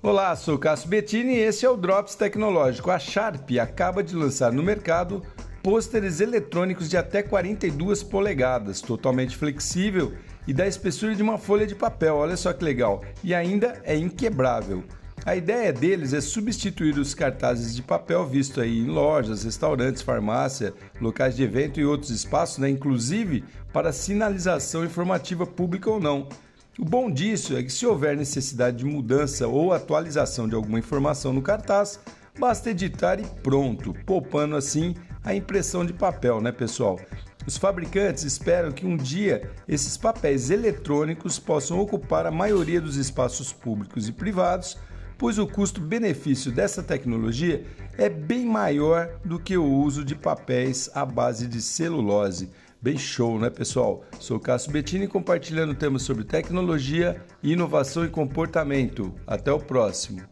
Olá, sou Cássio Bettini e esse é o Drops Tecnológico. A Sharp acaba de lançar no mercado pôsteres eletrônicos de até 42 polegadas, totalmente flexível e da espessura de uma folha de papel. Olha só que legal! E ainda é inquebrável. A ideia deles é substituir os cartazes de papel visto aí em lojas, restaurantes, farmácia, locais de evento e outros espaços, né, inclusive para sinalização informativa pública ou não. O bom disso é que se houver necessidade de mudança ou atualização de alguma informação no cartaz, basta editar e pronto, poupando assim a impressão de papel, né, pessoal? Os fabricantes esperam que um dia esses papéis eletrônicos possam ocupar a maioria dos espaços públicos e privados, pois o custo-benefício dessa tecnologia é bem maior do que o uso de papéis à base de celulose. Bem show, né, pessoal? Sou Cássio Bettini compartilhando temas sobre tecnologia, inovação e comportamento. Até o próximo.